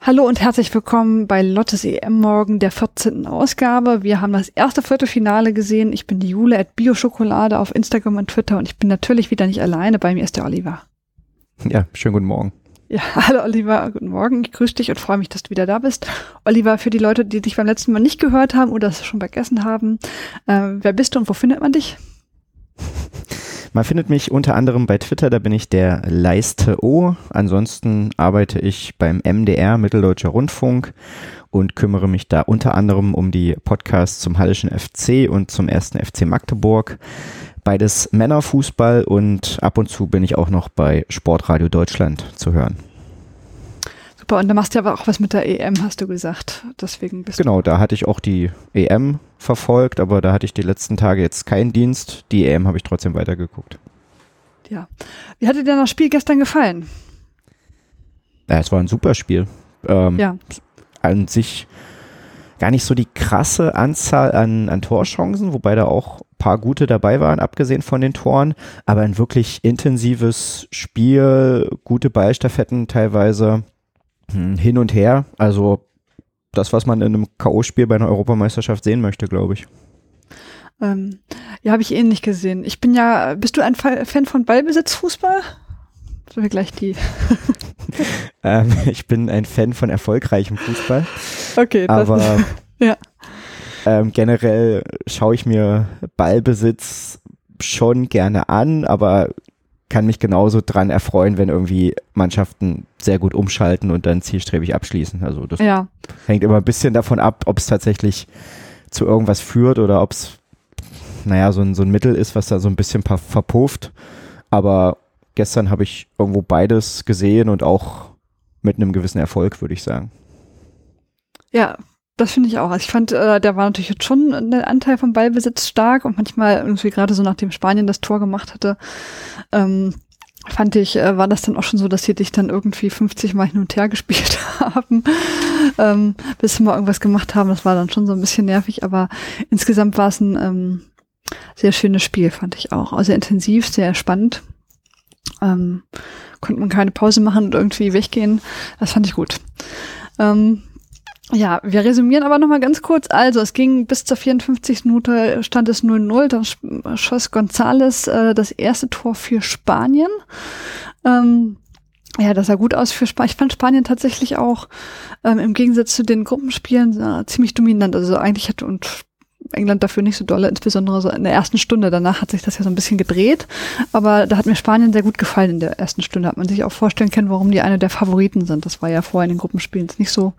Hallo und herzlich willkommen bei Lottes EM Morgen der 14. Ausgabe. Wir haben das erste Viertelfinale gesehen. Ich bin die Jule at Bioschokolade auf Instagram und Twitter und ich bin natürlich wieder nicht alleine. Bei mir ist der Oliver. Ja, schönen guten Morgen. Ja, hallo Oliver, guten Morgen. Ich grüße dich und freue mich, dass du wieder da bist. Oliver, für die Leute, die dich beim letzten Mal nicht gehört haben oder es schon vergessen haben, äh, wer bist du und wo findet man dich? Man findet mich unter anderem bei Twitter, da bin ich der Leiste O. Ansonsten arbeite ich beim MDR, Mitteldeutscher Rundfunk, und kümmere mich da unter anderem um die Podcasts zum Hallischen FC und zum ersten FC Magdeburg. Beides Männerfußball und ab und zu bin ich auch noch bei Sportradio Deutschland zu hören. Super, und da machst du aber auch was mit der EM, hast du gesagt. Deswegen bist Genau, da hatte ich auch die EM verfolgt, aber da hatte ich die letzten Tage jetzt keinen Dienst. Die EM habe ich trotzdem weitergeguckt. Ja. Wie hat dir denn das Spiel gestern gefallen? Ja, es war ein super Spiel. Ähm, Ja. An sich gar nicht so die krasse Anzahl an, an Torchancen, wobei da auch ein paar gute dabei waren, abgesehen von den Toren, aber ein wirklich intensives Spiel, gute Ballstaffetten teilweise hin und her. Also das, was man in einem K.O.-Spiel bei einer Europameisterschaft sehen möchte, glaube ich. Ähm, ja, habe ich ähnlich gesehen. Ich bin ja, bist du ein Fa- Fan von Ballbesitzfußball? Sollen wir gleich die. Ähm, ich bin ein Fan von erfolgreichem Fußball, Okay, das aber ja. ähm, generell schaue ich mir Ballbesitz schon gerne an, aber kann mich genauso dran erfreuen, wenn irgendwie Mannschaften sehr gut umschalten und dann zielstrebig abschließen. Also das ja, hängt immer ein bisschen davon ab, ob es tatsächlich zu irgendwas führt oder ob es, naja, so ein, so ein Mittel ist, was da so ein bisschen verpufft. Aber gestern habe ich irgendwo beides gesehen und auch mit einem gewissen Erfolg, würde ich sagen. ja, das finde ich auch. Also ich fand, äh, der war natürlich jetzt schon der Anteil vom Ballbesitz stark und manchmal irgendwie gerade so nachdem Spanien das Tor gemacht hatte, ähm, fand ich, äh, war das dann auch schon so, dass sie dich dann irgendwie 50 Mal hin und her gespielt haben, ähm, bis sie mal irgendwas gemacht haben. Das war dann schon so ein bisschen nervig, aber insgesamt war es ein ähm, sehr schönes Spiel, fand ich auch. Also sehr intensiv, sehr spannend. Ähm, konnte man keine Pause machen und irgendwie weggehen. Das fand ich gut. Ähm, ja, wir resümieren aber nochmal ganz kurz. Also, es ging bis zur 54. Minute, stand es 0-0. Dann sch- schoss Gonzales äh, das erste Tor für Spanien. Ähm, ja, das sah gut aus für Spanien. Ich fand Spanien tatsächlich auch ähm, im Gegensatz zu den Gruppenspielen äh, ziemlich dominant. Also eigentlich hat und England dafür nicht so dolle, insbesondere so in der ersten Stunde. Danach hat sich das ja so ein bisschen gedreht. Aber da hat mir Spanien sehr gut gefallen in der ersten Stunde. Hat man sich auch vorstellen können, warum die eine der Favoriten sind. Das war ja vorher in den Gruppenspielen nicht so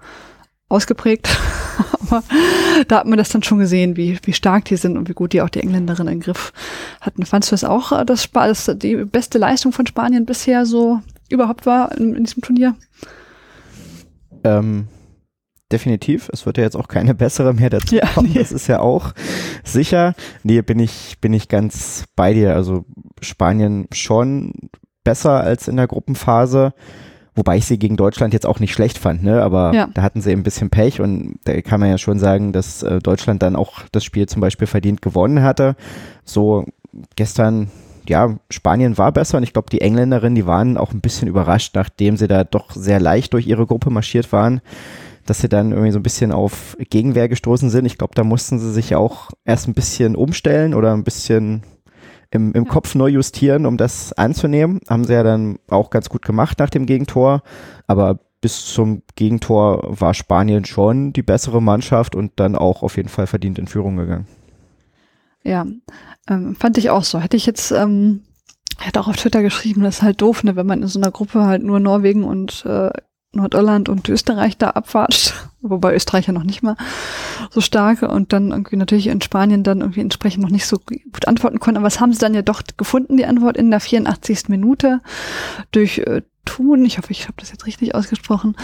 ausgeprägt. Aber da hat man das dann schon gesehen, wie, wie stark die sind und wie gut die auch die Engländerinnen im Griff hatten. Fandst du das auch, äh, dass dass die beste Leistung von Spanien bisher so überhaupt war in, in diesem Turnier? Ähm, definitiv. Es wird ja jetzt auch keine bessere mehr dazu Ja, kommen. nee. Das ist ja auch sicher. Nee, bin ich, bin ich ganz bei dir. Also Spanien schon besser als in der Gruppenphase. Wobei ich sie gegen Deutschland jetzt auch nicht schlecht fand, ne? Aber Ja. da hatten sie eben ein bisschen Pech und da kann man ja schon sagen, dass äh, Deutschland dann auch das Spiel zum Beispiel verdient gewonnen hatte. So gestern, ja, Spanien war besser und ich glaube, die Engländerinnen, die waren auch ein bisschen überrascht, nachdem sie da doch sehr leicht durch ihre Gruppe marschiert waren, dass sie dann irgendwie so ein bisschen auf Gegenwehr gestoßen sind. Ich glaube, da mussten sie sich auch erst ein bisschen umstellen oder ein bisschen im, im. Kopf neu justieren, um das anzunehmen. Haben sie ja dann auch ganz gut gemacht nach dem Gegentor. Aber bis zum Gegentor war Spanien schon die bessere Mannschaft und dann auch auf jeden Fall verdient in Führung gegangen. Ja, ähm, fand ich auch so. Hätte ich jetzt, ähm, hätte auch auf Twitter geschrieben, das ist halt doof, ne, wenn man in so einer Gruppe halt nur Norwegen und äh, Nordirland und Österreich da abwatscht, wobei Österreich ja noch nicht mal so stark und dann irgendwie natürlich in Spanien dann irgendwie entsprechend noch nicht so gut antworten konnten. Aber was haben sie dann ja doch gefunden, die Antwort in der 84. Minute durch äh, Thun, ich hoffe, ich habe das jetzt richtig ausgesprochen,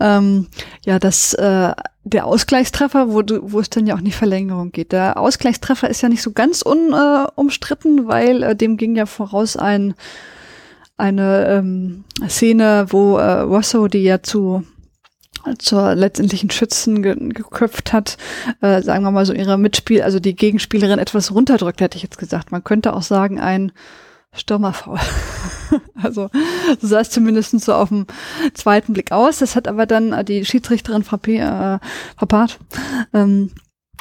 ähm, ja, dass äh, der Ausgleichstreffer, wo, du, wo es dann ja auch in die Verlängerung geht. Der Ausgleichstreffer ist ja nicht so ganz unumstritten, äh, weil äh, dem ging ja voraus ein eine ähm, Szene, wo äh, Rosso, die ja zu zur letztendlichen Schützen ge geköpft hat, äh, sagen wir mal so ihre Mitspiel, also die Gegenspielerin etwas runterdrückt, hätte ich jetzt gesagt. Man könnte auch sagen, ein Stürmerfaul. also so sah es zumindest so auf dem zweiten Blick aus. Das hat aber dann äh, die Schiedsrichterin Frappé, äh, Frappart, ähm,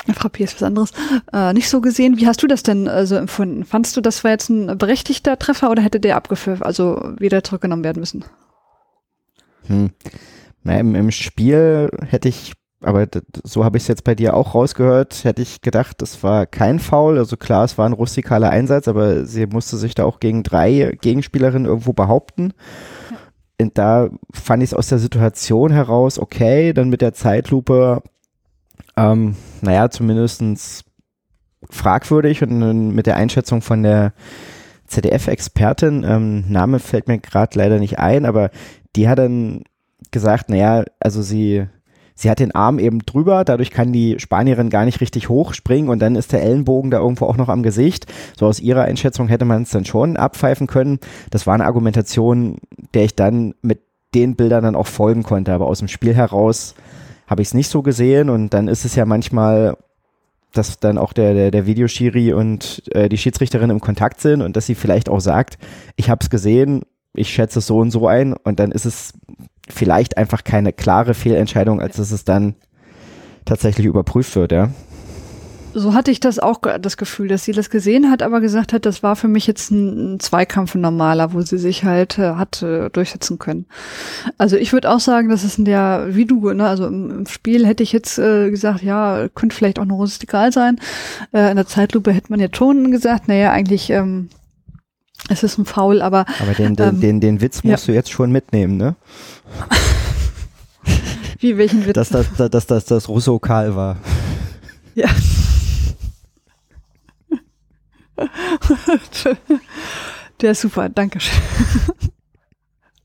Frappé ist was anderes, äh, nicht so gesehen. Wie hast du das denn äh, so empfunden? Fandst du, das war jetzt ein berechtigter Treffer oder hätte der abgeführt, also wieder zurückgenommen werden müssen? Hm. Na, im, Im Spiel hätte ich aber so habe ich es jetzt bei dir auch rausgehört, hätte ich gedacht, das war kein Foul. Also klar, es war ein rustikaler Einsatz, aber sie musste sich da auch gegen drei Gegenspielerinnen irgendwo behaupten. Ja. Und da fand ich es aus der Situation heraus okay, dann mit der Zeitlupe, ähm, naja, zumindestens fragwürdig und mit der Einschätzung von der ZDF-Expertin, ähm, Name fällt mir gerade leider nicht ein, aber die hat dann gesagt, naja, also sie sie hat den Arm eben drüber, dadurch kann die Spanierin gar nicht richtig hochspringen und dann ist der Ellenbogen da irgendwo auch noch am Gesicht. So aus ihrer Einschätzung hätte man es dann schon abpfeifen können. Das war eine Argumentation, der ich dann mit den Bildern dann auch folgen konnte, aber aus dem Spiel heraus habe ich es nicht so gesehen und dann ist es ja manchmal dass dann auch der, der, der Videoschiri und äh, die Schiedsrichterin im Kontakt sind und dass sie vielleicht auch sagt, ich habe es gesehen, ich schätze es so und so ein und dann ist es vielleicht einfach keine klare Fehlentscheidung, als dass es dann tatsächlich überprüft wird, ja. So hatte ich das auch das Gefühl, dass sie das gesehen hat, aber gesagt hat, das war für mich jetzt ein, Zweikampf ein normaler, wo sie sich halt äh, hat äh, durchsetzen können. Also ich würde auch sagen, dass es in der, wie du, ne, also im, im Spiel hätte ich jetzt äh, gesagt, ja, könnte vielleicht auch noch rustikal sein. Äh, in der Zeitlupe hätte man jetzt schon gesagt, naja, eigentlich ähm, es ist ein Foul, aber. Aber den, den, ähm, den, den Witz musst ja. du jetzt schon mitnehmen, ne? Wie welchen Witz? Dass das, dass, das Russo Karl war. Ja. Der ist super, danke schön.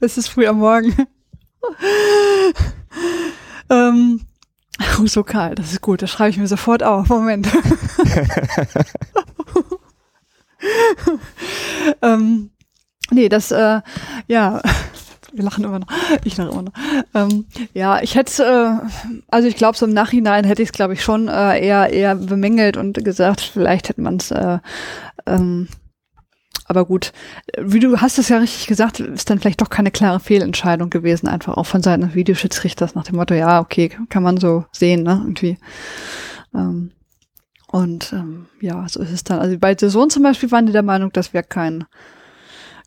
Es ist früh am Morgen. ähm, Russo Karl, das ist gut, das schreibe ich mir sofort auf. Moment. ähm, nee, das, äh, ja, wir lachen immer noch. Ich lache immer noch. Ähm, ja, ich hätte, äh, also ich glaube, so im Nachhinein hätte ich es, glaube ich, schon äh, eher eher bemängelt und gesagt, vielleicht hätte man es. Äh, ähm, aber gut, wie du hast es ja richtig gesagt, ist dann vielleicht doch keine klare Fehlentscheidung gewesen, einfach auch von Seiten des Videoschiedsrichters nach dem Motto, ja, okay, kann man so sehen, ne, irgendwie. Ähm, und ähm, ja, so ist es dann. Also bei The Sohn zum Beispiel waren die der Meinung, das wäre kein,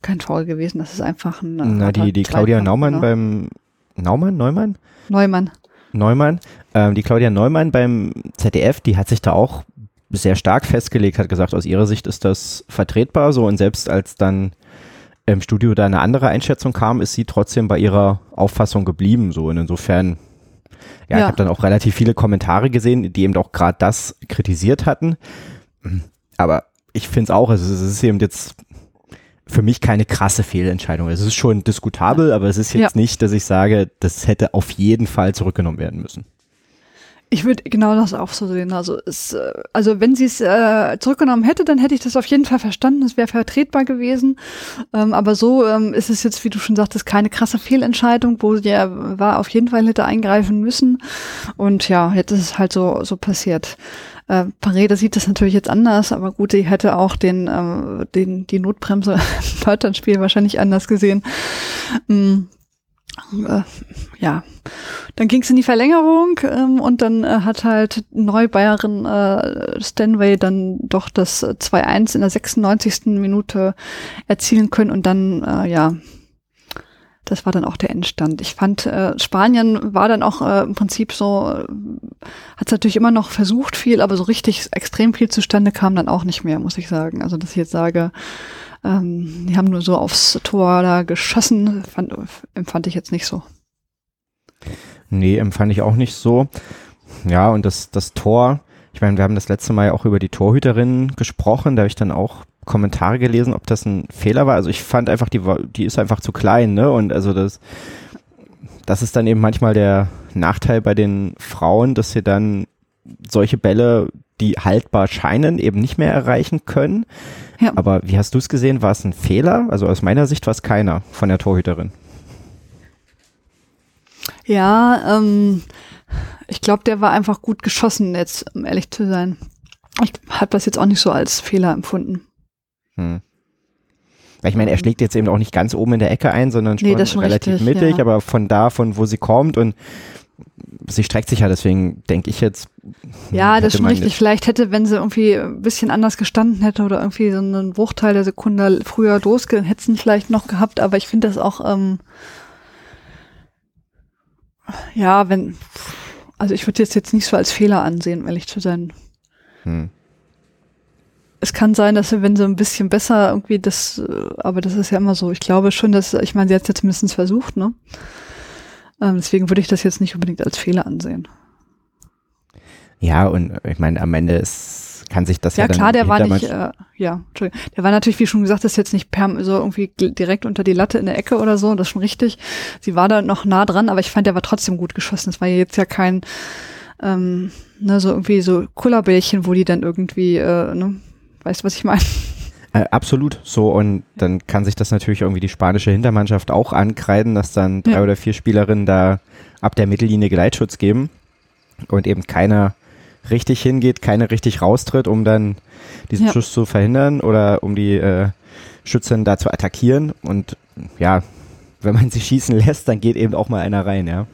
kein Foul gewesen. Das ist einfach ein. Na, die, die Claudia Naumann genau. beim Naumann, Neumann? Neumann. Neumann. Ähm, die Claudia Neumann beim ZDF, die hat sich da auch sehr stark festgelegt, hat gesagt, aus ihrer Sicht ist das vertretbar so und selbst als dann im Studio da eine andere Einschätzung kam, ist sie trotzdem bei ihrer Auffassung geblieben so und insofern ja, ja. ich habe dann auch relativ viele Kommentare gesehen, die eben auch gerade das kritisiert hatten. Aber ich finde es auch, also es ist eben jetzt für mich keine krasse Fehlentscheidung. Es ist schon diskutabel, aber es ist jetzt ja. nicht, dass ich sage, das hätte auf jeden Fall zurückgenommen werden müssen. Ich würde genau das auch so sehen. Also, es, äh, also wenn sie es äh, zurückgenommen hätte, dann hätte ich das auf jeden Fall verstanden. Es wäre vertretbar gewesen. Ähm, aber so ähm, ist es jetzt, wie du schon sagtest, keine krasse Fehlentscheidung, wo der war auf jeden Fall hätte eingreifen müssen. Und ja, jetzt ist es halt so so passiert. Äh, Pareda sieht das natürlich jetzt anders, aber gut, die hätte auch den, äh, den die Notbremse im Deutschlandspiel wahrscheinlich anders gesehen. Mhm äh, ja, dann ging es in die Verlängerung ähm, und dann äh, hat halt Neubayerin äh, Stanway dann doch das 2-1 in der 96. Minute erzielen können und dann, äh, ja, das war dann auch der Endstand. Ich fand, äh, Spanien war dann auch äh, im Prinzip so, äh, hat es natürlich immer noch versucht viel, aber so richtig extrem viel zustande kam dann auch nicht mehr, muss ich sagen. Also, dass ich jetzt sage, ähm, die haben nur so aufs Tor da geschossen, fand, empfand ich jetzt nicht so. Nee, empfand ich auch nicht so. Ja, und das, das Tor, ich meine, wir haben das letzte Mal ja auch über die Torhüterin gesprochen, da habe ich dann auch Kommentare gelesen, ob das ein Fehler war. Also ich fand einfach, die, die ist einfach zu klein, ne? Und also das, das ist dann eben manchmal der Nachteil bei den Frauen, dass sie dann solche Bälle, die haltbar scheinen, eben nicht mehr erreichen können. Ja. Aber wie hast du es gesehen? War es ein Fehler? Also aus meiner Sicht war es keiner von der Torhüterin. Ja, ähm, ich glaube, der war einfach gut geschossen, jetzt, um ehrlich zu sein. Ich habe das jetzt auch nicht so als Fehler empfunden. Hm. Weil ich meine, er schlägt jetzt eben auch nicht ganz oben in der Ecke ein, sondern schon, Nee, das schon relativ richtig, mittig, ja. aber von da, von wo sie kommt und sie streckt sich ja, deswegen denke ich jetzt. Ja, das ist schon richtig. Vielleicht hätte, wenn sie irgendwie ein bisschen anders gestanden hätte oder irgendwie so einen Bruchteil der Sekunde früher losgehen, hätte sie ihn vielleicht noch gehabt, aber ich finde das auch, ähm, ja, wenn, also ich würde jetzt jetzt nicht so als Fehler ansehen, um ehrlich zu sein. Hm. Es kann sein, dass sie, wenn sie ein bisschen besser irgendwie das, äh, aber das ist ja immer so. Ich glaube schon, dass, ich meine, sie hat es jetzt mindestens versucht, ne? Ähm, deswegen würde ich das jetzt nicht unbedingt als Fehler ansehen. Ja, und ich meine, am Ende ist, kann sich das ja, Ja, dann klar, der war nicht, äh, ja, Entschuldigung. Der war natürlich, wie schon gesagt, das ist jetzt nicht per, so irgendwie direkt unter die Latte in der Ecke oder so, das ist schon richtig. Sie war da noch nah dran, aber ich fand, der war trotzdem gut geschossen. Es war ja jetzt ja kein, ähm, ne, so irgendwie so Kullerbällchen, wo die dann irgendwie, äh, ne, weißt du, was ich meine? Äh, absolut so und dann kann sich das natürlich irgendwie die spanische Hintermannschaft auch ankreiden, dass dann drei Ja. oder vier Spielerinnen da ab der Mittellinie Geleitschutz geben und eben keiner richtig hingeht, keine richtig raustritt, um dann diesen Ja. Schuss zu verhindern oder um die äh, Schützen da zu attackieren und ja, wenn man sie schießen lässt, dann geht eben auch mal einer rein, ja.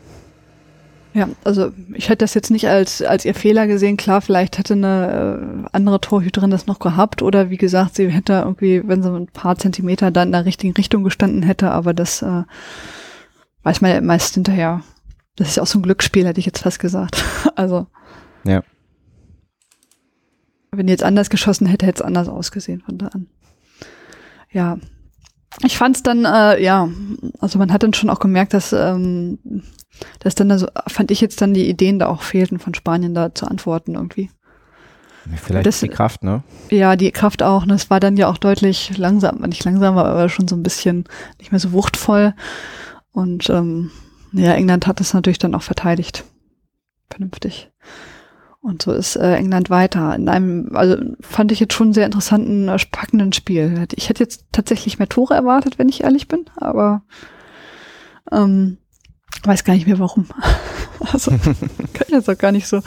Ja, also ich hätte das jetzt nicht als, als ihr Fehler gesehen. Klar, vielleicht hätte eine äh, andere Torhüterin das noch gehabt oder wie gesagt, sie hätte irgendwie, wenn sie ein paar Zentimeter da in der richtigen Richtung gestanden hätte, aber das äh, weiß man ja meist hinterher. Das ist ja auch so ein Glücksspiel, hätte ich jetzt fast gesagt. Also. Ja. Wenn die jetzt anders geschossen hätte, hätte es anders ausgesehen von da an. Ja. Ich fand es dann, äh, ja, also man hat dann schon auch gemerkt, dass, ähm, dass dann, also fand ich jetzt dann die Ideen da auch fehlten von Spanien da zu antworten irgendwie. Vielleicht Das- die Kraft, ne? Ja, die Kraft auch. Ne? Es war dann ja auch deutlich langsam, nicht langsamer, aber schon so ein bisschen nicht mehr so wuchtvoll. Und ähm, ja, England hat das natürlich dann auch verteidigt. Vernünftig. Und so ist äh, England weiter. In einem, also fand ich jetzt schon sehr interessanten, äh, packenden Spiel. Ich hätte jetzt tatsächlich mehr Tore erwartet, wenn ich ehrlich bin, aber ähm, weiß gar nicht mehr warum. also kann ich jetzt auch gar nicht so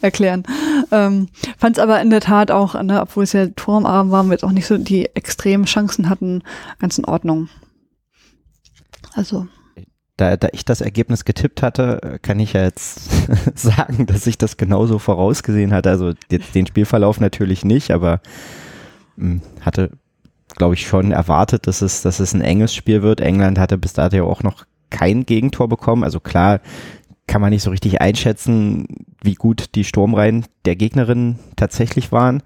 erklären. Ähm, Fand es aber in der Tat auch, ne, obwohl es ja turmarm war, wir jetzt auch nicht so die extremen Chancen hatten, ganz in Ordnung. Also, Da, da ich das Ergebnis getippt hatte, äh, kann ich ja jetzt sagen, dass ich das genauso vorausgesehen hatte. Also jetzt den Spielverlauf natürlich nicht, aber mh, hatte, glaube ich, schon erwartet, dass es, dass es ein enges Spiel wird. England hatte bis dato auch noch kein Gegentor bekommen. Also klar kann man nicht so richtig einschätzen, wie gut die Sturmreihen der Gegnerin tatsächlich waren.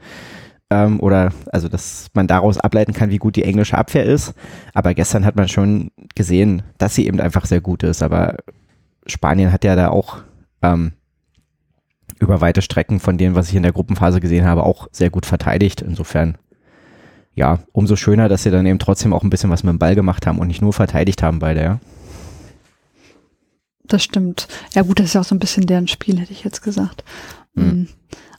Ähm, oder also, dass man daraus ableiten kann, wie gut die englische Abwehr ist. Aber gestern hat man schon gesehen, dass sie eben einfach sehr gut ist. Aber Spanien hat ja da auch ähm, über weite Strecken von dem, was ich in der Gruppenphase gesehen habe, auch sehr gut verteidigt. Insofern, ja, umso schöner, dass sie dann eben trotzdem auch ein bisschen was mit dem Ball gemacht haben und nicht nur verteidigt haben beide, ja. das stimmt. Ja gut, das ist ja auch so ein bisschen deren Spiel, hätte ich jetzt gesagt. Mhm.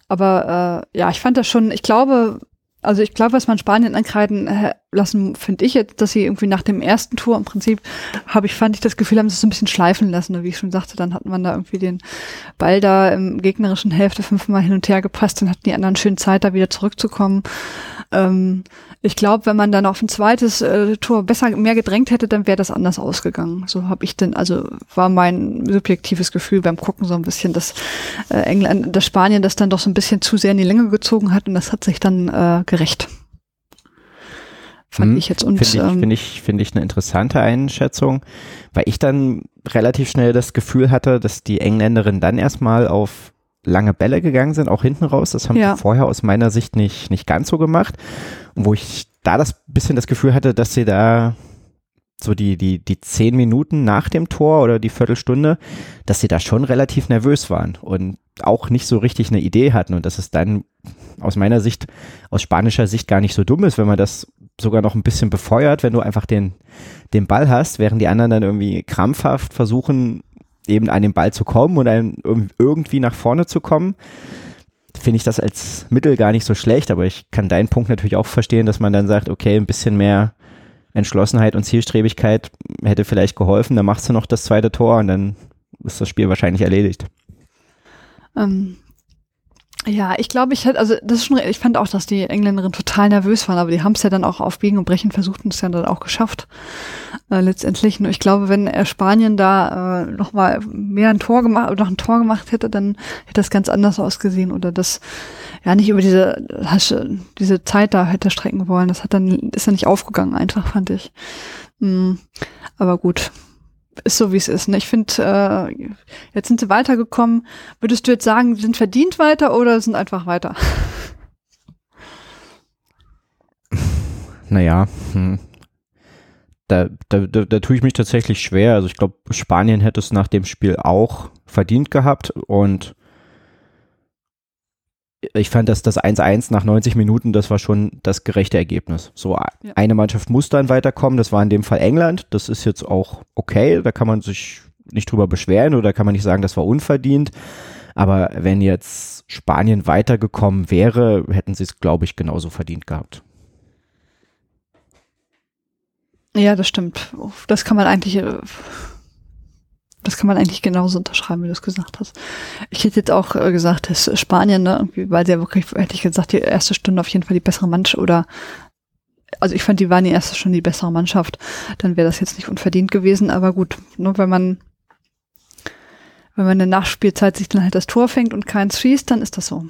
Aber äh, ja, ich fand das schon, ich glaube, also ich glaube, was man Spanien ankreiden äh, lassen, finde ich jetzt, dass sie irgendwie nach dem ersten Tour im Prinzip, habe ich, fand ich das Gefühl, haben sie es ein bisschen schleifen lassen. Und wie ich schon sagte, dann hat man da irgendwie den Ball da im gegnerischen Hälfte fünfmal hin und her gepasst, dann hatten die anderen schön Zeit, da wieder zurückzukommen. Ähm, ich glaube, wenn man dann auf ein zweites äh, Tor besser mehr gedrängt hätte, dann wäre das anders ausgegangen. So habe ich denn, also war mein subjektives Gefühl beim Gucken so ein bisschen, dass äh, England, dass Spanien das dann doch so ein bisschen zu sehr in die Länge gezogen hat und das hat sich dann äh, gerecht. Fand Hm, ich jetzt und Finde ich, ähm, finde ich, finde ich eine interessante Einschätzung, weil ich dann relativ schnell das Gefühl hatte, dass die Engländerinnen dann erstmal auf lange Bälle gegangen sind, auch hinten raus. Das haben Ja. sie vorher aus meiner Sicht nicht, nicht ganz so gemacht. Und wo ich da das bisschen das Gefühl hatte, dass sie da so die, die, die zehn Minuten nach dem Tor oder die Viertelstunde, dass sie da schon relativ nervös waren und auch nicht so richtig eine Idee hatten und dass es dann aus meiner Sicht, aus spanischer Sicht gar nicht so dumm ist, wenn man das sogar noch ein bisschen befeuert, wenn du einfach den, den Ball hast, während die anderen dann irgendwie krampfhaft versuchen, eben an den Ball zu kommen und irg- irgendwie nach vorne zu kommen, finde ich das als Mittel gar nicht so schlecht, aber ich kann deinen Punkt natürlich auch verstehen, dass man dann sagt, okay, ein bisschen mehr Entschlossenheit und Zielstrebigkeit hätte vielleicht geholfen, dann machst du noch das zweite Tor und dann ist das Spiel wahrscheinlich erledigt. Ähm, Ja, ich glaube, ich hätte, also das ist schon, ich fand auch, dass die Engländerinnen total nervös waren, aber die haben es ja dann auch auf Biegen und Brechen versucht und es ja dann auch geschafft, äh, letztendlich. Nur ich glaube, wenn Spanien da äh, noch mal mehr ein Tor gemacht oder noch ein Tor gemacht hätte, dann hätte das ganz anders ausgesehen oder das ja nicht über diese diese Zeit da hätte strecken wollen. Das hat dann ist ja nicht aufgegangen, einfach fand ich. Mhm. Aber gut, ist so, wie es ist. Ne? Ich finde, äh, jetzt sind sie weitergekommen. Würdest du jetzt sagen, sind verdient weiter oder sind einfach weiter? Naja, hm. da, da, da, da tue ich mich tatsächlich schwer. Also ich glaube, Spanien hätte es nach dem Spiel auch verdient gehabt und ich fand, dass das 1-1 nach 90 Minuten, das war schon das gerechte Ergebnis. So ja. eine Mannschaft muss dann weiterkommen, das war in dem Fall England. Das ist jetzt auch okay, da kann man sich nicht drüber beschweren oder kann man nicht sagen, das war unverdient. Aber wenn jetzt Spanien weitergekommen wäre, hätten sie es, glaube ich, genauso verdient gehabt. Ja, das stimmt. Das kann man eigentlich äh, das kann man eigentlich genauso unterschreiben, wie du es gesagt hast. Ich hätte jetzt auch äh, gesagt, dass Spanien, ne, irgendwie, weil sie ja wirklich, hätte ich gesagt, die erste Stunde auf jeden Fall die bessere Mannschaft oder also ich fand, die waren die erste Stunde die bessere Mannschaft. Dann wäre das jetzt nicht unverdient gewesen, aber gut, nur wenn man wenn man in der Nachspielzeit sich dann halt das Tor fängt und keins schießt, dann ist das so.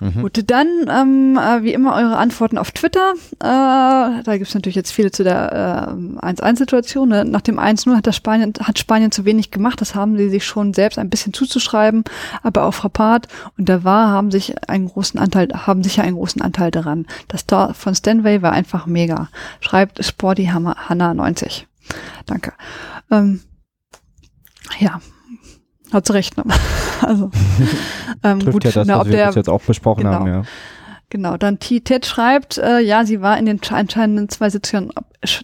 Mhm. Gut, dann ähm, äh, wie immer eure Antworten auf Twitter. Äh, da gibt es natürlich jetzt viele zu der äh, 1-1-Situation. Ne? Nach dem 1-0 hat, Spanien, hat Spanien zu wenig gemacht. Das haben sie sich schon selbst ein bisschen zuzuschreiben, aber auch Frappart und da war haben sich einen großen Anteil, haben sicher einen großen Anteil daran. Das Tor von Stanway war einfach mega. Schreibt Sporty Hanna 90. Danke. Ähm, ja, hat recht. Ne? Also ähm, Trifft gut, ja das, na, was wir der, jetzt auch besprochen genau, haben, ja. Genau, dann T. Ted schreibt, äh, ja, sie war in den entscheidenden zwei Situationen,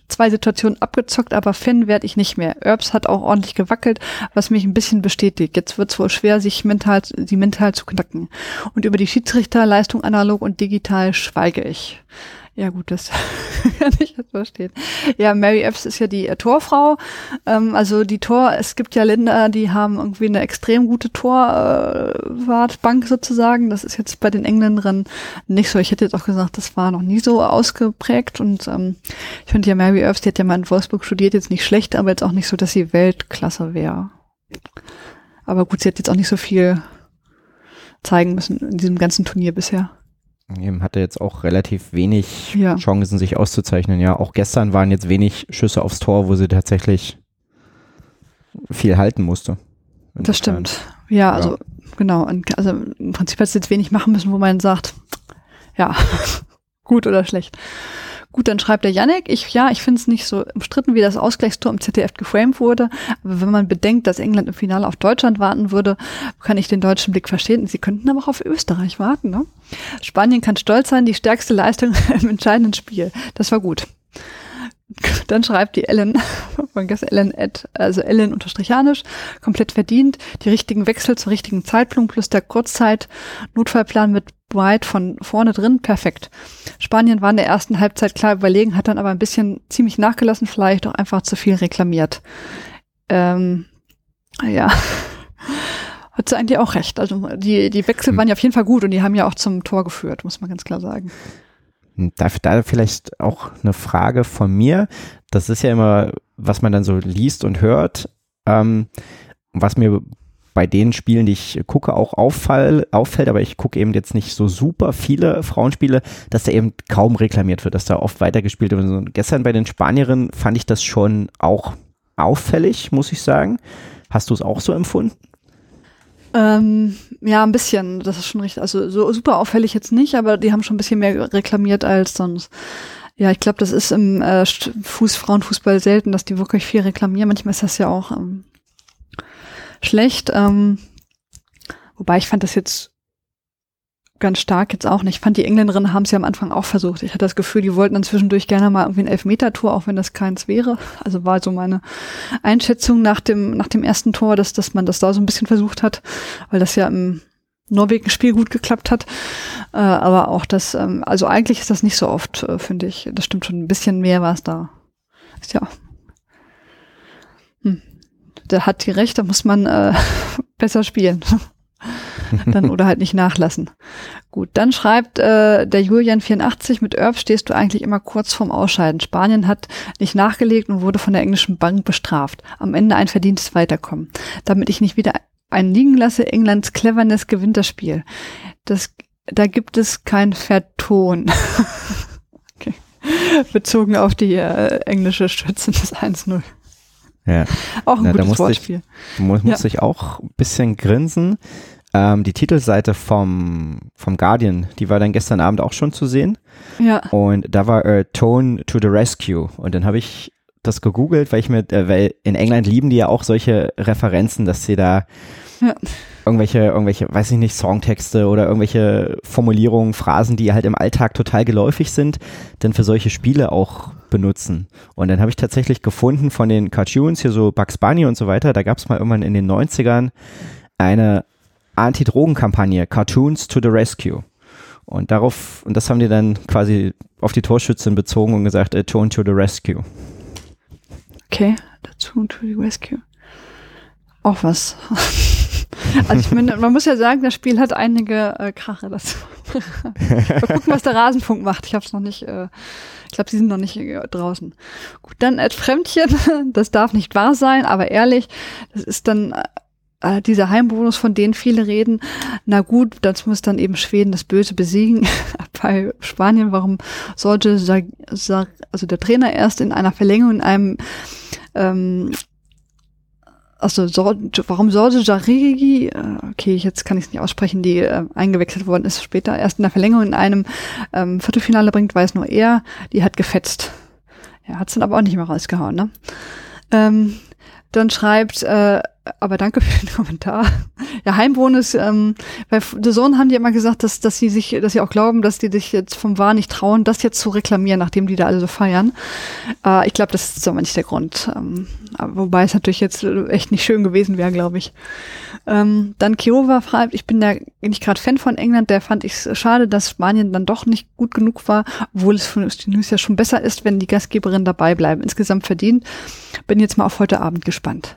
zwei Situationen abgezockt, aber Finn werde ich nicht mehr. Erbs hat auch ordentlich gewackelt, was mich ein bisschen bestätigt. Jetzt wird es wohl schwer, sich mental, sie mental zu knacken. Und über die Schiedsrichterleistung analog und digital schweige ich. Ja gut, das kann ich jetzt verstehen. Ja, Mary Epps ist ja die äh, Torfrau. Ähm, also die Tor, es gibt ja Länder, die haben irgendwie eine extrem gute Torwartbank äh, sozusagen. Das ist jetzt bei den Engländern nicht so. Ich hätte jetzt auch gesagt, das war noch nie so ausgeprägt. Und ähm, ich finde ja Mary Epps, die hat ja mal in Wolfsburg studiert, jetzt nicht schlecht, aber jetzt auch nicht so, dass sie Weltklasse wäre. Aber gut, sie hat jetzt auch nicht so viel zeigen müssen in diesem ganzen Turnier bisher. Eben hatte jetzt auch relativ wenig ja. Chancen, sich auszuzeichnen. Ja, auch gestern waren jetzt wenig Schüsse aufs Tor, wo sie tatsächlich viel halten musste. Das stimmt. Ja, ja, also genau. Also im Prinzip hat sie jetzt wenig machen müssen, wo man sagt, ja, gut oder schlecht. Gut, dann schreibt der Yannick, ich, ja, ich finde es nicht so umstritten, wie das Ausgleichstor im ZDF geframed wurde. Aber wenn man bedenkt, dass England im Finale auf Deutschland warten würde, kann ich den deutschen Blick verstehen. Sie könnten aber auch auf Österreich warten. Ne? Spanien kann stolz sein, die stärkste Leistung im entscheidenden Spiel. Das war gut. Dann schreibt die Ellen, von Ellen, also Ellen unterstrichanisch, komplett verdient, die richtigen Wechsel zur richtigen Zeitpunkt plus der Kurzzeit, Notfallplan mit White von vorne drin, perfekt. Spanien war in der ersten Halbzeit klar überlegen, hat dann aber ein bisschen ziemlich nachgelassen, vielleicht auch einfach zu viel reklamiert. Ähm, ja. Hat sie eigentlich auch recht. Also die, die Wechsel hm. waren ja auf jeden Fall gut und die haben ja auch zum Tor geführt, muss man ganz klar sagen. Da, da vielleicht auch eine Frage von mir. Das ist ja immer, was man dann so liest und hört. Ähm, was mir bei den Spielen, die ich gucke, auch auffall, auffällt, aber ich gucke eben jetzt nicht so super viele Frauenspiele, dass da eben kaum reklamiert wird, dass da oft weitergespielt wird. Und gestern bei den Spanierinnen fand ich das schon auch auffällig, muss ich sagen. Hast du es auch so empfunden? Ähm, ja, ein bisschen. Das ist schon richtig. Also so super auffällig jetzt nicht, aber die haben schon ein bisschen mehr reklamiert als sonst. Ja, ich glaube, das ist im äh, Fuß Frauenfußball selten, dass die wirklich viel reklamieren. Manchmal ist das ja auch ähm, schlecht. Ähm, wobei ich fand das jetzt ganz stark jetzt auch nicht. Ich fand, die Engländerinnen haben es ja am Anfang auch versucht. Ich hatte das Gefühl, die wollten dann zwischendurch gerne mal irgendwie ein Elfmeter-Tor, auch wenn das keins wäre. Also war so meine Einschätzung nach dem, nach dem ersten Tor, dass, dass man das da so ein bisschen versucht hat, weil das ja im Norwegen-Spiel gut geklappt hat. Äh, aber auch das, ähm, also eigentlich ist das nicht so oft, äh, finde ich. Das stimmt schon, ein bisschen mehr war es da. Ist ja. Hm. Der hat die Rechte, muss man äh, besser spielen. Dann oder halt nicht nachlassen. Gut, dann schreibt äh, der Julian84, mit Erb stehst du eigentlich immer kurz vorm Ausscheiden. Spanien hat nicht nachgelegt und wurde von der englischen Bank bestraft. Am Ende ein verdientes Weiterkommen. Damit ich nicht wieder einen liegen lasse, Englands Cleverness gewinnt das Spiel. Das, da gibt es kein Verton. okay. Bezogen auf die äh, englische Stütze des 1-0. Ja. Auch ein Na, da gutes musste ich- Wortspiel. Muss, muss Ja. ich auch ein bisschen grinsen. Ähm, die Titelseite vom, vom Guardian, die war dann gestern Abend auch schon zu sehen. Ja, Und da war äh, Tone to the Rescue. Und dann habe ich das gegoogelt, weil ich mir, äh, weil in England lieben die ja auch solche Referenzen, dass sie da Ja. irgendwelche, irgendwelche, weiß ich nicht, Songtexte oder irgendwelche Formulierungen, Phrasen, die halt im Alltag total geläufig sind, dann für solche Spiele auch benutzen. Und dann habe ich tatsächlich gefunden von den Cartoons, hier so Bugs Bunny und so weiter, da gab es mal irgendwann in den 90ern eine Anti-Drogen-Kampagne, Cartoons to the Rescue. Und darauf, und das haben die dann quasi auf die Torschützin bezogen und gesagt, äh, Tone to the Rescue. okay. Dazu to the rescue. Auch was. Also ich meine, man muss ja sagen, das Spiel hat einige äh, Krache dazu. Mal gucken, was der Rasenfunk macht. Ich habe es noch nicht, äh, ich glaube, sie sind noch nicht äh, draußen. Gut, dann Ed Fremdchen, das darf nicht wahr sein, aber ehrlich, das ist dann äh, dieser Heimbonus, von denen viele reden. Na gut, das muss dann eben Schweden das Böse besiegen. Bei Spanien, warum sollte Sa Sa also der Trainer erst in einer Verlängerung in einem ähm, also so, warum sollte Jarigi, äh, okay, jetzt kann ich es nicht aussprechen, die äh, eingewechselt worden ist später, erst in der Verlängerung in einem ähm, Viertelfinale bringt, weiß nur er, die hat gefetzt. Ja, hat's dann aber auch nicht mehr rausgehauen, ne? Ähm, dann schreibt, äh, aber danke für den Kommentar. Ja, Heimbonus, ähm, bei The Zone haben die immer gesagt, dass, dass sie sich, dass sie auch glauben, dass die sich jetzt vom Wahr nicht trauen, das jetzt zu reklamieren, nachdem die da alle so feiern. Äh, ich glaube, das ist aber nicht der Grund. Ähm, wobei es natürlich jetzt echt nicht schön gewesen wäre, glaube ich. Ähm, dann Kiowa schreibt, ich bin da nicht gerade Fan von England, der fand ich schade, dass Spanien dann doch nicht gut genug war, obwohl es für die News ja schon besser ist, wenn die Gastgeberinnen dabei bleiben. Insgesamt verdient. Bin jetzt mal auf heute Abend gespannt.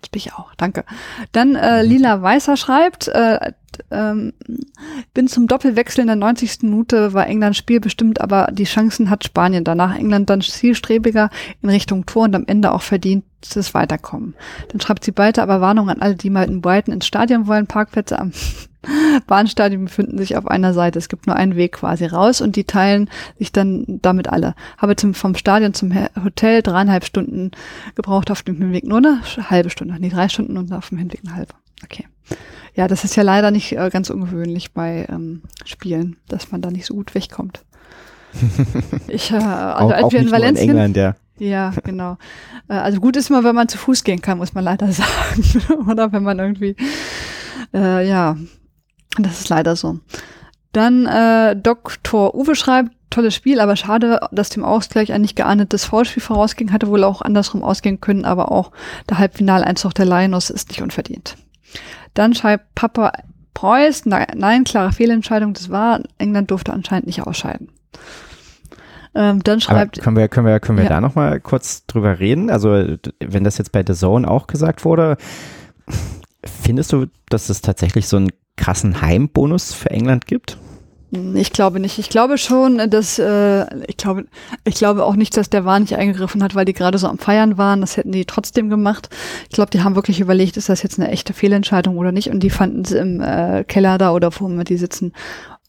Das bin ich auch, danke. Dann äh, Lila Weißer schreibt, äh, ähm, bin zum Doppelwechsel in der 90. Minute, war England Spiel bestimmt, aber die Chancen hat Spanien. Danach England dann zielstrebiger in Richtung Tor und am Ende auch verdientes Weiterkommen. Dann schreibt sie weiter, aber Warnung an alle, die mal in Brighton ins Stadion wollen. Parkplätze am Bahnstadion befinden sich auf einer Seite. Es gibt nur einen Weg quasi raus und die teilen sich dann damit alle. Habe zum, vom Stadion zum Hotel dreieinhalb Stunden gebraucht auf dem Hinweg. Nur eine halbe Stunde, nee, drei Stunden und auf dem Hinweg eine halbe. Okay. Ja, das ist ja leider nicht äh, ganz ungewöhnlich bei ähm, Spielen, dass man da nicht so gut wegkommt. Ich, äh, also auch, als auch wir in Valencia, England, ja. ja, genau. Äh, Also gut ist immer, wenn man zu Fuß gehen kann, muss man leider sagen. Oder wenn man irgendwie, äh, ja, das ist leider so. Dann äh, Dr. Uwe schreibt, tolles Spiel, aber schade, dass dem Ausgleich ein nicht geahndetes Foulspiel vorausging, hätte wohl auch andersrum ausgehen können, aber auch der Halbfinaleinzug der Lions ist nicht unverdient. Dann schreibt Papa Preuß, nein, nein, klare Fehlentscheidung, das war, England durfte anscheinend nicht ausscheiden. Ähm, dann Aber schreibt, können wir, können wir, können wir Ja. da nochmal kurz drüber reden? Also, wenn das jetzt bei The Zone auch gesagt wurde, findest du, dass es tatsächlich so einen krassen Heimbonus für England gibt? Ich glaube nicht. Ich glaube schon, dass äh, ich glaube, ich glaube auch nicht, dass der Wahn nicht eingegriffen hat, weil die gerade so am Feiern waren. Das hätten die trotzdem gemacht. Ich glaube, die haben wirklich überlegt, ist das jetzt eine echte Fehlentscheidung oder nicht? Und die fanden sie im äh, Keller da oder wo immer die sitzen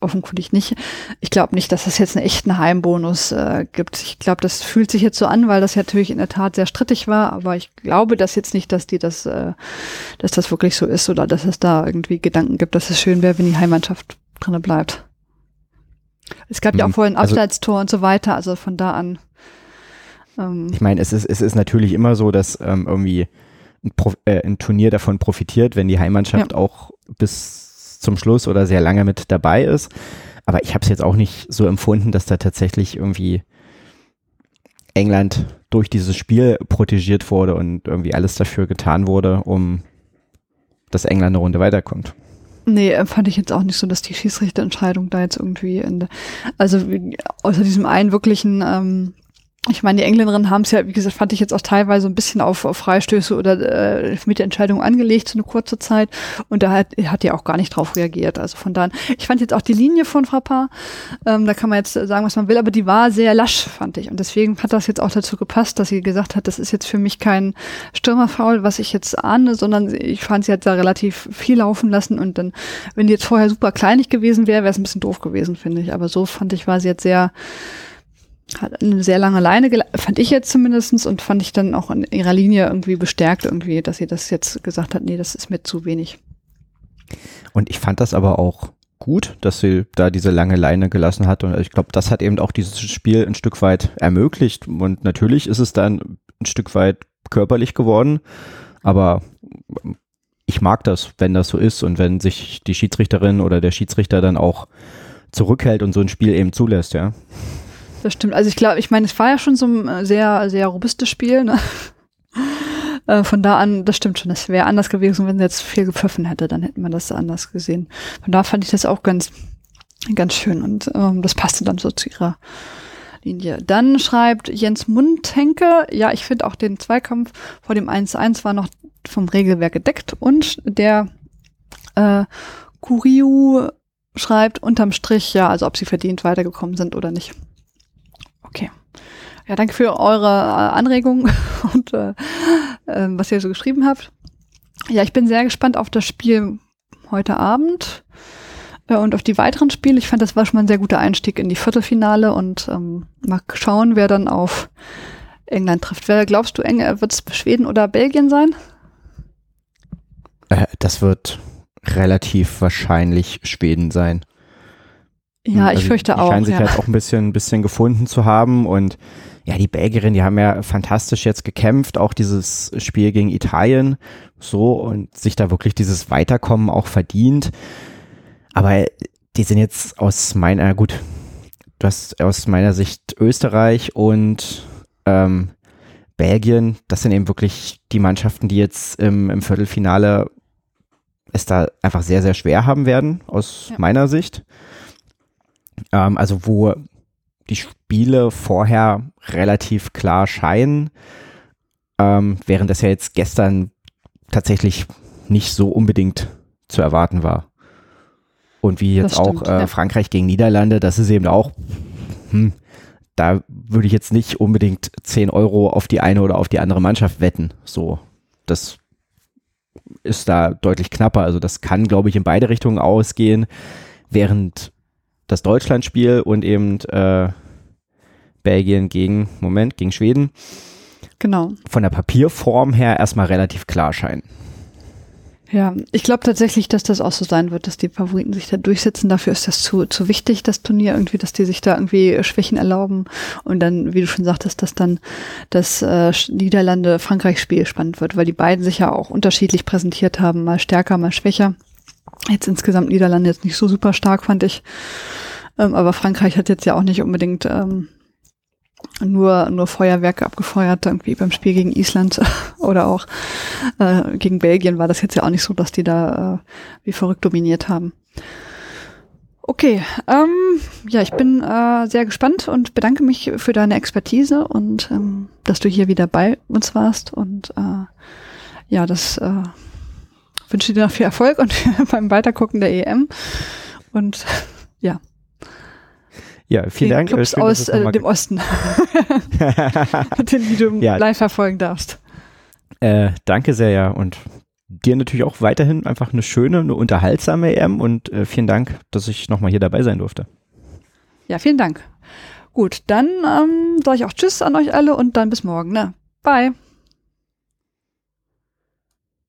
offenkundig nicht. Ich glaube nicht, dass es jetzt einen echten Heimbonus äh, gibt. Ich glaube, das fühlt sich jetzt so an, weil das ja natürlich in der Tat sehr strittig war. Aber ich glaube das jetzt nicht, dass die das, äh, dass das wirklich so ist oder dass es da irgendwie Gedanken gibt, dass es schön wäre, wenn die Heimmannschaft drinne bleibt. Es gab ja auch Mhm. vorhin ein Also- Abseitstor und so weiter, also von da an. Ähm, Ich meine, es ist, es ist natürlich immer so, dass ähm, irgendwie ein, Pro, äh, ein Turnier davon profitiert, wenn die Heimmannschaft auch bis zum Schluss oder sehr lange mit dabei ist. Aber ich habe es jetzt auch nicht so empfunden, dass da tatsächlich irgendwie England durch dieses Spiel protegiert wurde und irgendwie alles dafür getan wurde, um dass England eine Runde weiterkommt. nee, äh, fand ich jetzt auch nicht so, dass die Schiedsrichterentscheidung da jetzt irgendwie in also außer diesem einen wirklichen ähm, ich meine, die Engländerinnen haben es ja, wie gesagt, fand ich jetzt auch teilweise ein bisschen auf, auf Freistöße oder äh, mit der Entscheidung angelegt, so eine kurze Zeit. Und da hat, hat die auch gar nicht drauf reagiert. Also von daher, ich fand jetzt auch die Linie von Frappa, ähm, da kann man jetzt sagen, was man will, aber die war sehr lasch, fand ich. Und deswegen hat das jetzt auch dazu gepasst, dass sie gesagt hat, das ist jetzt für mich kein Stürmerfaul, was ich jetzt ahne, sondern ich fand, sie hat da relativ viel laufen lassen. Und dann, wenn die jetzt vorher super kleinig gewesen wäre, wäre es ein bisschen doof gewesen, finde ich. Aber so fand ich, war sie jetzt sehr hat eine sehr lange Leine, fand ich jetzt zumindestens und fand ich dann auch in ihrer Linie irgendwie bestärkt irgendwie, dass sie das jetzt gesagt hat, nee, das ist mir zu wenig. Und ich fand das aber auch gut, dass sie da diese lange Leine gelassen hat und ich glaube, das hat eben auch dieses Spiel ein Stück weit ermöglicht und natürlich ist es dann ein Stück weit körperlich geworden, aber ich mag das, wenn das so ist und wenn sich die Schiedsrichterin oder der Schiedsrichter dann auch zurückhält und so ein Spiel eben zulässt, ja. Das stimmt. Also ich glaube, ich meine, es war ja schon so ein äh, sehr, sehr robustes Spiel. Ne? Äh, von da an, das stimmt schon, es wäre anders gewesen, wenn sie jetzt viel gepfiffen hätte, dann hätte man das anders gesehen. Von da fand ich das auch ganz, ganz schön und ähm, das passte dann so zu ihrer Linie. Dann schreibt Jens Mundhenke, ja, ich finde auch den Zweikampf vor dem 1-1 war noch vom Regelwerk gedeckt und der äh, Kuriu schreibt unterm Strich, ja, also ob sie verdient weitergekommen sind oder nicht. Okay. Ja, danke für eure äh, Anregungen und äh, äh, was ihr so geschrieben habt. Ja, ich bin sehr gespannt auf das Spiel heute Abend äh, und auf die weiteren Spiele. Ich fand, das war schon mal ein sehr guter Einstieg in die Viertelfinale und ähm, mal schauen, wer dann auf England trifft. Wer glaubst du, äh, wird es Schweden oder Belgien sein? Äh, das wird relativ wahrscheinlich Schweden sein. Ja, also ich fürchte die auch. Die scheinen sich ja. jetzt auch ein bisschen, ein bisschen gefunden zu haben und ja, die Belgierin, die haben ja fantastisch jetzt gekämpft, auch dieses Spiel gegen Italien, so und sich da wirklich dieses Weiterkommen auch verdient. Aber die sind jetzt aus meiner, gut, du hast aus meiner Sicht Österreich und ähm, Belgien, das sind eben wirklich die Mannschaften, die jetzt im, im Viertelfinale es da einfach sehr, sehr schwer haben werden, aus ja. meiner Sicht. Ähm, also wo die Spiele vorher relativ klar scheinen, ähm, während das ja jetzt gestern tatsächlich nicht so unbedingt zu erwarten war. Und wie jetzt stimmt, auch äh, ja. Frankreich gegen Niederlande, das ist eben auch, hm, da würde ich jetzt nicht unbedingt 10 Euro auf die eine oder auf die andere Mannschaft wetten. So, das ist da deutlich knapper. Also das kann, glaube ich, in beide Richtungen ausgehen, während das Deutschlandspiel und eben äh, Belgien gegen, Moment, gegen Schweden. Genau. Von der Papierform her erstmal relativ klar scheinen. Ja, ich glaube tatsächlich, dass das auch so sein wird, dass die Favoriten sich da durchsetzen. Dafür ist das zu, zu wichtig, das Turnier irgendwie, dass die sich da irgendwie Schwächen erlauben. Und dann, wie du schon sagtest, dass dann das äh, Niederlande-Frankreich-Spiel spannend wird, weil die beiden sich ja auch unterschiedlich präsentiert haben, mal stärker, mal schwächer. Jetzt insgesamt Niederlande jetzt nicht so super stark, fand ich. Ähm, aber Frankreich hat jetzt ja auch nicht unbedingt ähm, nur, nur Feuerwerke abgefeuert, irgendwie beim Spiel gegen Island oder auch äh, gegen Belgien war das jetzt ja auch nicht so, dass die da äh, wie verrückt dominiert haben. Okay, ähm, ja, ich bin äh, sehr gespannt und bedanke mich für deine Expertise und ähm, dass du hier wieder bei uns warst und äh, ja, das äh, wünsche dir noch viel Erfolg und beim Weitergucken der EM. Und ja. Ja, vielen Dank. Clubs Schön, aus äh, dem Osten, den du ja. live verfolgen darfst. Äh, danke sehr, ja. Und dir natürlich auch weiterhin einfach eine schöne, eine unterhaltsame EM und äh, vielen Dank, dass ich nochmal hier dabei sein durfte. Ja, vielen Dank. Gut, dann ähm, sage ich auch Tschüss an euch alle und dann bis morgen. Ne? Bye.